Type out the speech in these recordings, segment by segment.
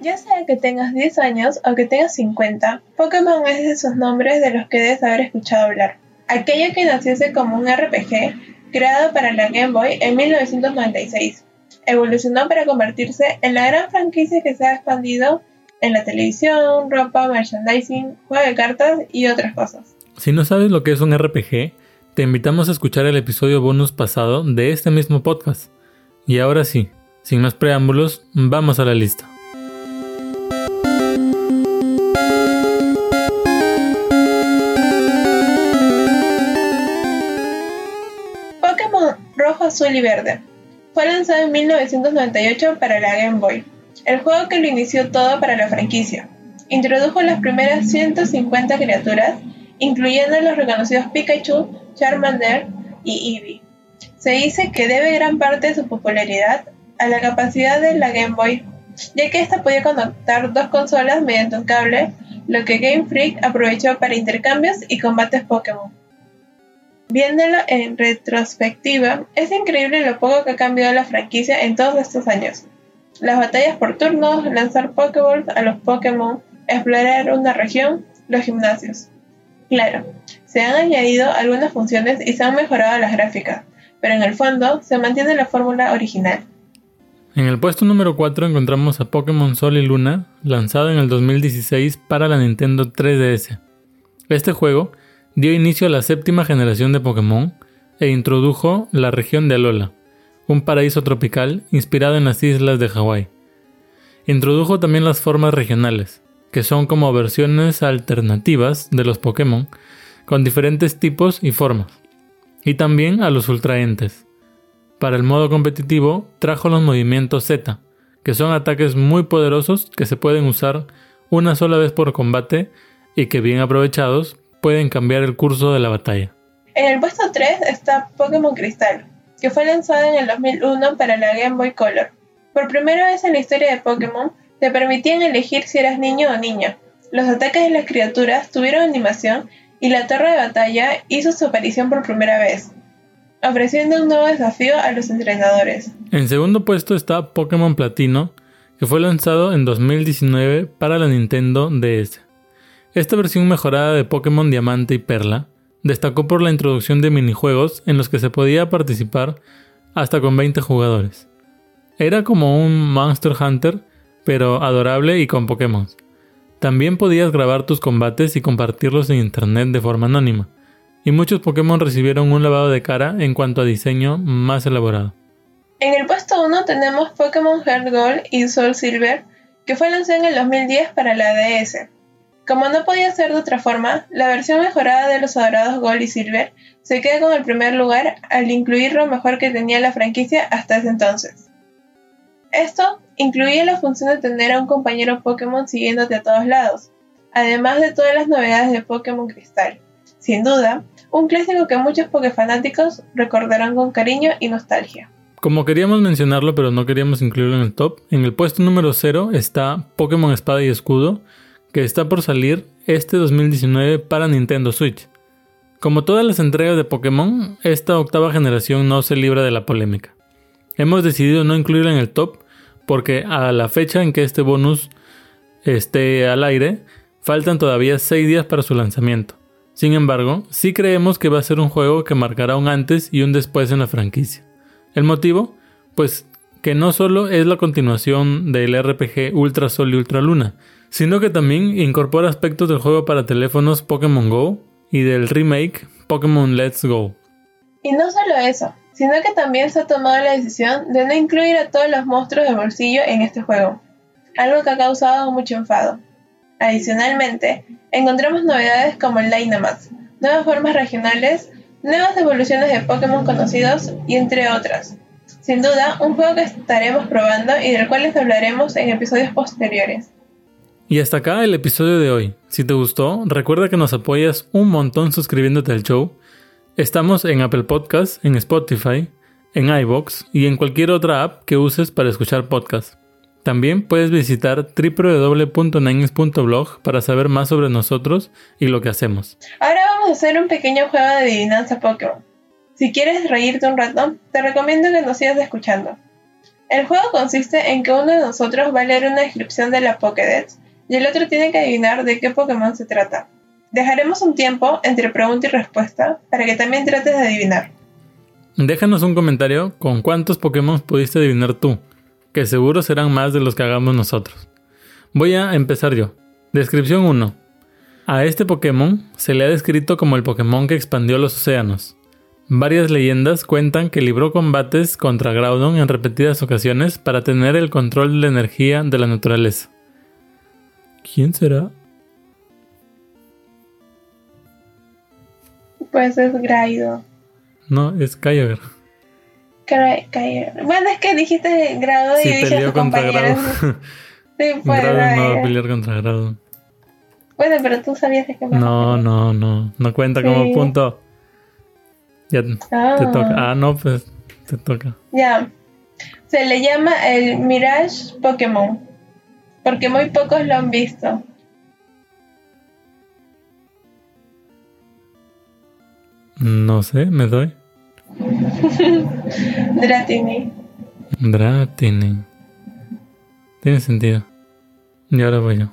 Ya sea que tengas 10 años o que tengas 50, Pokémon es de esos nombres de los que debes haber escuchado hablar. Aquello que naciese como un RPG creado para la Game Boy en 1996. Evolucionó para convertirse en la gran franquicia que se ha expandido en la televisión, ropa, merchandising, juego de cartas y otras cosas. Si no sabes lo que es un RPG, te invitamos a escuchar el episodio bonus pasado de este mismo podcast. Y ahora sí, sin más preámbulos, vamos a la lista. Pokémon Rojo, Azul y Verde. Fue lanzado en 1998 para la Game Boy, el juego que lo inició todo para la franquicia. Introdujo las primeras 150 criaturas, incluyendo los reconocidos Pikachu, Charmander y Eevee. Se dice que debe gran parte de su popularidad a la capacidad de la Game Boy, ya que ésta podía conectar dos consolas mediante un cable, lo que Game Freak aprovechó para intercambios y combates Pokémon. Viéndolo en retrospectiva, es increíble lo poco que ha cambiado la franquicia en todos estos años. Las batallas por turnos, lanzar Pokéballs a los Pokémon, explorar una región, los gimnasios. Claro, se han añadido algunas funciones y se han mejorado las gráficas, pero en el fondo se mantiene la fórmula original. En el puesto número 4 encontramos a Pokémon Sol y Luna, lanzado en el 2016 para la Nintendo 3DS. Este juego dio inicio a la séptima generación de Pokémon e introdujo la región de Alola, un paraíso tropical inspirado en las islas de Hawái. Introdujo también las formas regionales, que son como versiones alternativas de los Pokémon, con diferentes tipos y formas, y también a los ultraentes. Para el modo competitivo trajo los movimientos Z, que son ataques muy poderosos que se pueden usar una sola vez por combate y que bien aprovechados pueden cambiar el curso de la batalla. En el puesto 3 está Pokémon Cristal, que fue lanzado en el 2001 para la Game Boy Color. Por primera vez en la historia de Pokémon, te permitían elegir si eras niño o niña. Los ataques de las criaturas tuvieron animación y la torre de batalla hizo su aparición por primera vez, ofreciendo un nuevo desafío a los entrenadores. En segundo puesto está Pokémon Platino, que fue lanzado en 2019 para la Nintendo DS. Esta versión mejorada de Pokémon Diamante y Perla destacó por la introducción de minijuegos en los que se podía participar hasta con 20 jugadores. Era como un Monster Hunter, pero adorable y con Pokémon. También podías grabar tus combates y compartirlos en internet de forma anónima, y muchos Pokémon recibieron un lavado de cara en cuanto a diseño más elaborado. En el puesto 1 tenemos Pokémon Heart Gold y Soul Silver, que fue lanzado en el 2010 para la DS. Como no podía ser de otra forma, la versión mejorada de los adorados Gold y Silver se queda con el primer lugar al incluir lo mejor que tenía la franquicia hasta ese entonces. Esto incluía la función de tener a un compañero Pokémon siguiéndote a todos lados, además de todas las novedades de Pokémon Cristal. Sin duda, un clásico que muchos Pokéfanáticos recordarán con cariño y nostalgia. Como queríamos mencionarlo pero no queríamos incluirlo en el top, en el puesto número 0 está Pokémon Espada y Escudo, que está por salir este 2019 para Nintendo Switch. Como todas las entregas de Pokémon, esta octava generación no se libra de la polémica. Hemos decidido no incluirla en el top porque a la fecha en que este bonus esté al aire, faltan todavía 6 días para su lanzamiento. Sin embargo, sí creemos que va a ser un juego que marcará un antes y un después en la franquicia. ¿El motivo? Pues que no solo es la continuación del RPG Ultra Sol y Ultra Luna, sino que también incorpora aspectos del juego para teléfonos Pokémon Go y del remake Pokémon Let's Go. Y no solo eso, sino que también se ha tomado la decisión de no incluir a todos los monstruos de bolsillo en este juego, algo que ha causado mucho enfado. Adicionalmente, encontramos novedades como el Dynamax, nuevas formas regionales, nuevas evoluciones de Pokémon conocidos y entre otras. Sin duda, un juego que estaremos probando y del cual les hablaremos en episodios posteriores. Y hasta acá el episodio de hoy. Si te gustó, recuerda que nos apoyas un montón suscribiéndote al show. Estamos en Apple Podcasts, en Spotify, en iBox y en cualquier otra app que uses para escuchar podcasts. También puedes visitar www.nines.blog para saber más sobre nosotros y lo que hacemos. Ahora vamos a hacer un pequeño juego de adivinanza Pokémon. Si quieres reírte un rato, te recomiendo que nos sigas escuchando. El juego consiste en que uno de nosotros va a leer una descripción de la Pokédex y el otro tiene que adivinar de qué Pokémon se trata. Dejaremos un tiempo entre pregunta y respuesta para que también trates de adivinar. Déjanos un comentario con cuántos Pokémon pudiste adivinar tú, que seguro serán más de los que hagamos nosotros. Voy a empezar yo. Descripción 1. A este Pokémon se le ha descrito como el Pokémon que expandió los océanos. Varias leyendas cuentan que libró combates contra Groudon en repetidas ocasiones para tener el control de la energía de la naturaleza. ¿Quién será? Pues es Graido. No, es Kyogre. Kyogre. Bueno, es que dijiste Grado y dije a contra compañeros. sí, pues. Grado no va a pelear contra Grado. Bueno, pero tú sabías de qué No, no, no. No cuenta como punto. Ya ah. te toca. Ah, no, pues te toca. Ya. Se le llama el Mirage Pokémon. Porque muy pocos lo han visto. No sé, me doy. Dratini. Dratini. Tiene sentido. Y ahora voy yo.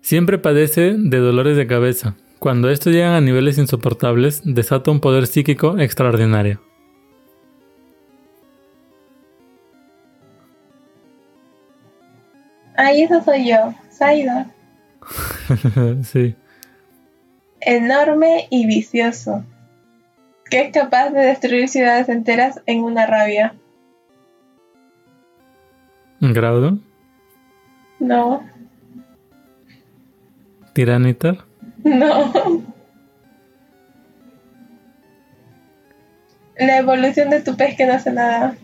Siempre padece de dolores de cabeza. Cuando estos llegan a niveles insoportables, desata un poder psíquico extraordinario. Ahí eso soy yo, Saida. sí enorme y vicioso, que es capaz de destruir ciudades enteras en una rabia. ¿Graudo? No. ¿Tiranitar? No. La evolución de tu pez que no hace nada.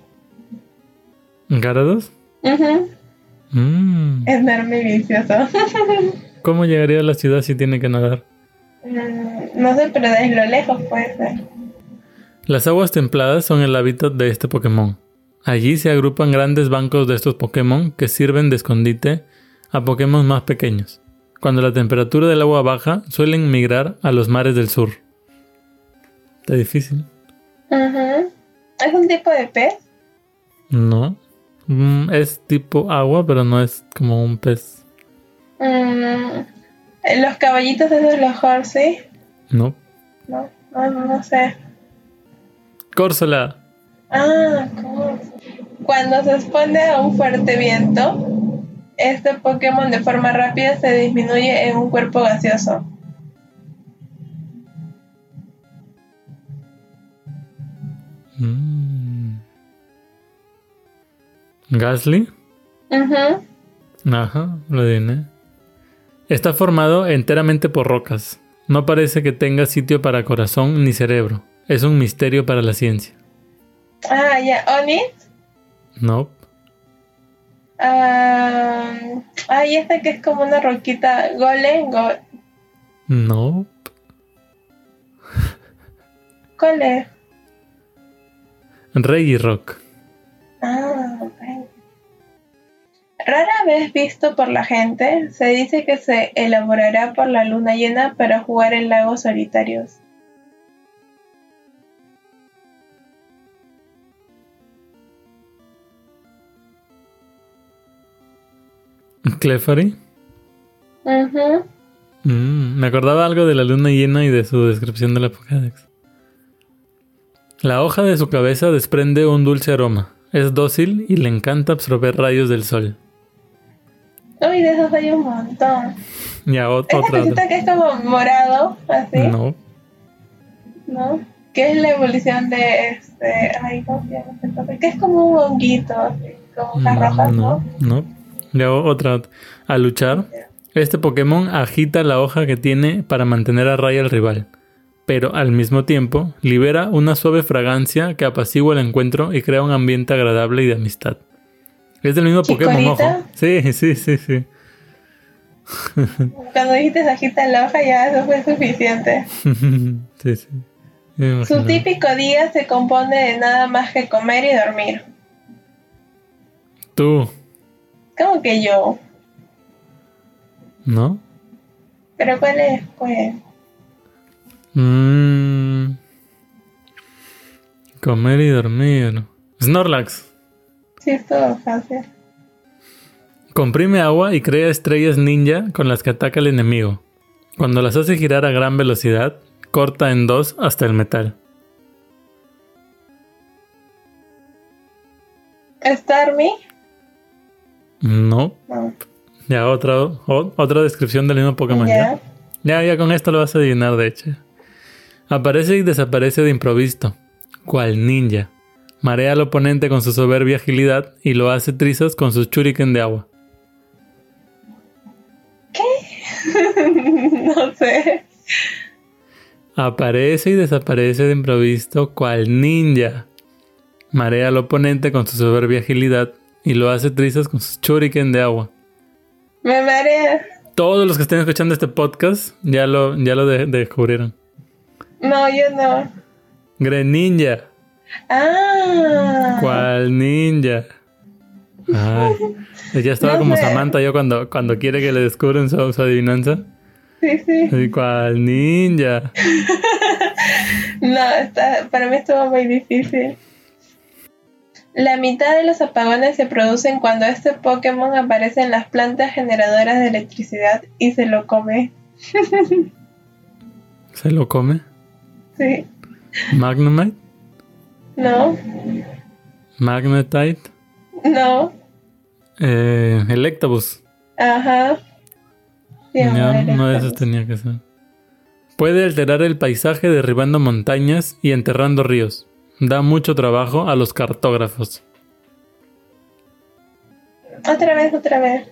¿Garados? Uh Enorme y vicioso. ¿Cómo llegaría a la ciudad si tiene que nadar? Mm, no sé, pero desde lo lejos puede ser. Las aguas templadas son el hábitat de este Pokémon. Allí se agrupan grandes bancos de estos Pokémon que sirven de escondite a Pokémon más pequeños. Cuando la temperatura del agua baja, suelen migrar a los mares del sur. Está difícil. ¿Es un tipo de pez? No. Mm, es tipo agua, pero no es como un pez. Mm, ¿Los caballitos de los Horsey? No. No, no, no sé. Córsola. Ah, Cuando se expone a un fuerte viento, este Pokémon de forma rápida se disminuye en un cuerpo gaseoso. Mm. ¿Gasly? Ajá. Ajá, lo dije. Está formado enteramente por rocas. No parece que tenga sitio para corazón ni cerebro. Es un misterio para la ciencia. Ah, ya. ¿Onix? No. Ah, ah, y este que es como una roquita. ¿Golem? Go no. ¿Cuál es? Reggae Rock. Ah, Rara vez visto por la gente, se dice que se elaborará por la luna llena para jugar en lagos solitarios. Clefairy. Mm, me acordaba algo de la luna llena y de su descripción de la Pokédex. La hoja de su cabeza desprende un dulce aroma. Es dócil y le encanta absorber rayos del sol. Uy, de esos hay un montón. Ya, otra. ¿Esta que es como morado, así? No. ¿No? ¿Qué es la evolución de este. Ay, ¿cómo se llama Que es como un honguito, así, como hojas no, ¿no? No. Ya, otra. Al luchar, este Pokémon agita la hoja que tiene para mantener a raya al rival. Pero al mismo tiempo, libera una suave fragancia que apacigua el encuentro y crea un ambiente agradable y de amistad. Es del mismo Pokémon, ojo. Sí, sí, sí, sí. Cuando dijiste agita la hoja ya eso fue suficiente. sí, sí. Su típico día se compone de nada más que comer y dormir. Tú. ¿Cómo que yo? ¿No? ¿Pero cuál es, pues? Mmm... Comer y dormir. Snorlax. Sí, es todo fácil. Comprime agua y crea estrellas ninja con las que ataca el enemigo. Cuando las hace girar a gran velocidad, corta en dos hasta el metal. ¿Starmie? No. No. Ya otra, o- otra descripción del mismo Pokémon. ¿ya? Ya. ya, ya con esto lo vas a adivinar, de hecho. Aparece y desaparece de improviso, cual ninja. Marea al oponente con su soberbia agilidad y lo hace trizas con su shuriken de agua. no sé. Aparece y desaparece de improviso, cual ninja. Marea al oponente con su soberbia agilidad y lo hace trizas con su shuriken de agua. Me marea. Todos los que estén escuchando este podcast ya lo, ya lo de- descubrieron. No, yo no. Greninja. Ah. ¿Cuál ninja? Ay, ya estaba No como sé. Samantha yo cuando, cuando quiere que le descubren su, su adivinanza. Sí, sí. ¿Cuál ninja? No, está, para mí estuvo muy difícil. La mitad de los apagones se producen cuando este Pokémon aparece en las plantas generadoras de electricidad y se lo come. ¿Se lo come? Sí. ¿Magnemite? No, ¿Magnetite? no. Eh, Electabuzz. Ajá. Sí, amor, uno de esos tenía que ser. Puede alterar el paisaje derribando montañas y enterrando ríos. Da mucho trabajo a los cartógrafos. Otra vez, otra vez.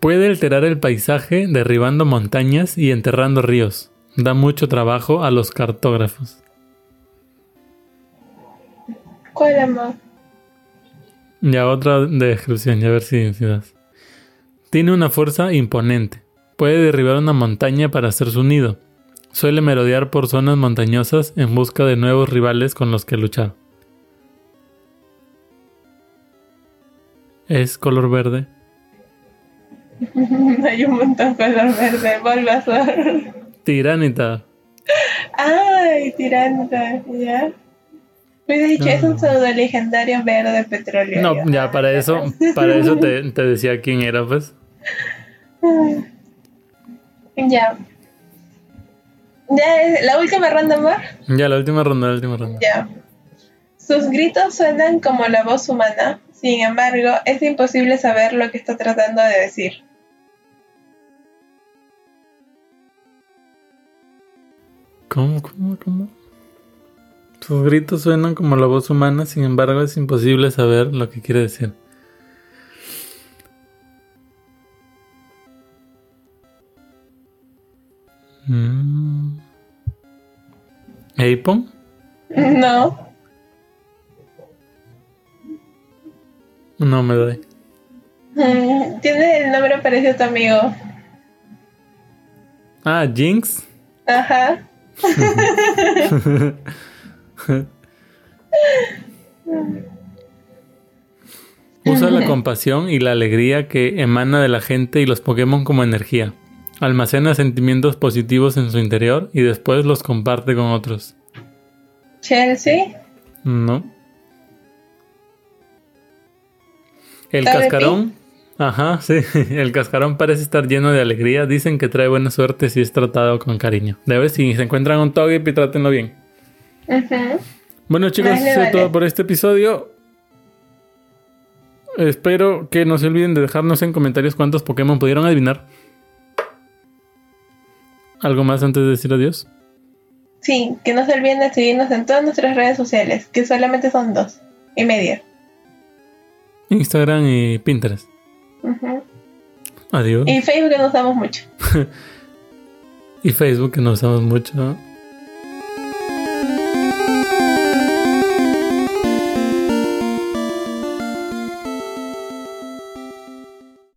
Puede alterar el paisaje derribando montañas y enterrando ríos. Da mucho trabajo a los cartógrafos. Ya otra descripción, ya a ver si, si das. Tiene una fuerza imponente. Puede derribar una montaña para hacer su nido. Suele merodear por zonas montañosas en busca de nuevos rivales con los que luchar. Es color verde. Hay un montón color verde. Bulbasaur. Tiranitar. Ay, tiranta. Ya. Hubiera dicho, es un pseudo legendario verde petróleo. No, ya para eso, para eso te, te decía quién era, pues. Ya. Ya es la última ronda, amor. Ya, la última ronda, la última ronda. Ya. Sus gritos suenan como la voz humana. Sin embargo, es imposible saber lo que está tratando de decir. ¿Cómo, cómo, cómo? Sus gritos suenan como la voz humana, sin embargo es imposible saber lo que quiere decir. Mm. ¿Apon? No. No me doy. Mm, Tiene el nombre parecido a tu amigo. Ah, Jinx. Ajá. Usa la compasión y la alegría que emana de la gente y los Pokémon como energía. Almacena sentimientos positivos en su interior y después los comparte con otros. Chelsea. No. El cascarón. Ajá, sí. El cascarón parece estar lleno de alegría. Dicen que trae buena suerte si es tratado con cariño. Debe si se encuentran un Togepi, trátenlo bien. Bueno chicos, eso es vale. todo por este episodio. Espero que no se olviden de dejarnos en comentarios cuántos Pokémon pudieron adivinar. ¿Algo más antes de decir adiós? Sí, que no se olviden de seguirnos en todas nuestras redes sociales, que solamente son dos y media. Instagram y Pinterest. Adiós. Y Facebook que no usamos mucho. Y Facebook, que no usamos mucho.